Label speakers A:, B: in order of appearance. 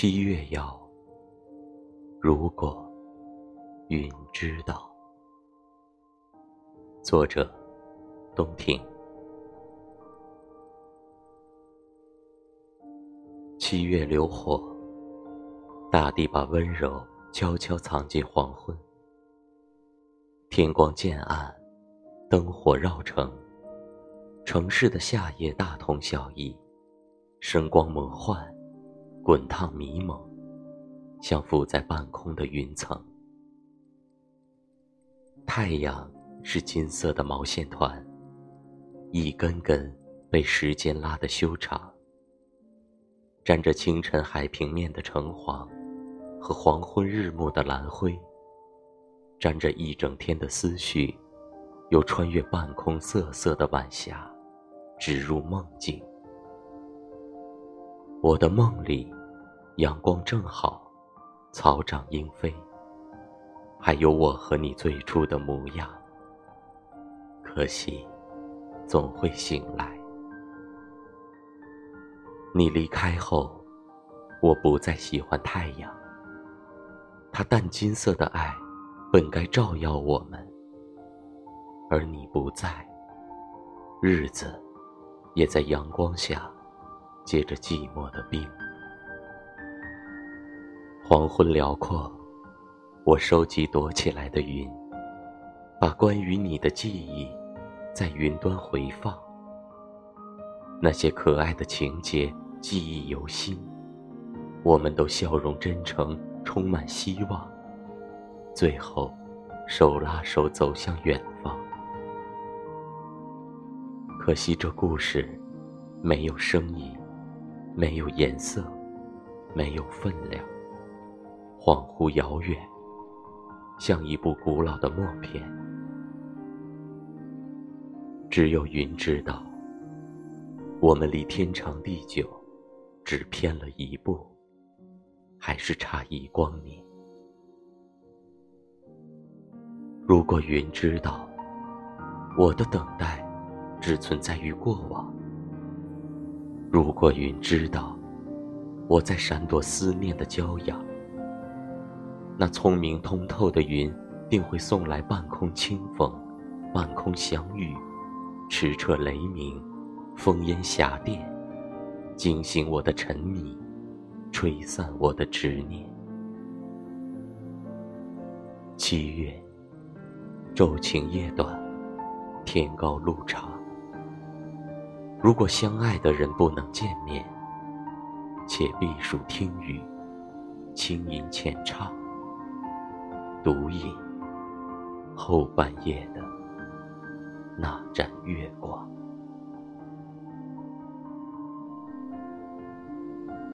A: 七月遥，如果云知道。作者：冬庭。七月流火，大地把温柔悄悄藏进黄昏。天光渐暗，灯火绕城，城市的夏夜大同小异，声光魔幻。滚烫迷蒙，像浮在半空的云层。太阳是金色的毛线团，一根根被时间拉得修长，沾着清晨海平面的橙黄和黄昏日暮的蓝灰，沾着一整天的思绪，又穿越半空瑟瑟的晚霞，直入梦境。我的梦里。阳光正好，草长莺飞，还有我和你最初的模样。可惜，总会醒来。你离开后，我不再喜欢太阳。它淡金色的爱，本该照耀我们，而你不在，日子也在阳光下结着寂寞的冰。黄昏辽阔，我收集躲起来的云，把关于你的记忆在云端回放。那些可爱的情节，记忆犹新。我们都笑容真诚，充满希望。最后，手拉手走向远方。可惜这故事没有声音，没有颜色，没有分量。恍惚遥远，像一部古老的默片。只有云知道，我们离天长地久，只偏了一步，还是差一光年。如果云知道，我的等待只存在于过往。如果云知道，我在闪躲思念的骄阳。那聪明通透的云，定会送来半空清风，半空祥雨，驰彻雷鸣，烽烟霞电，惊醒我的沉迷，吹散我的执念。七月，昼晴夜短，天高路长。如果相爱的人不能见面，且避暑听雨，轻吟浅唱。独饮后半夜的那盏月光。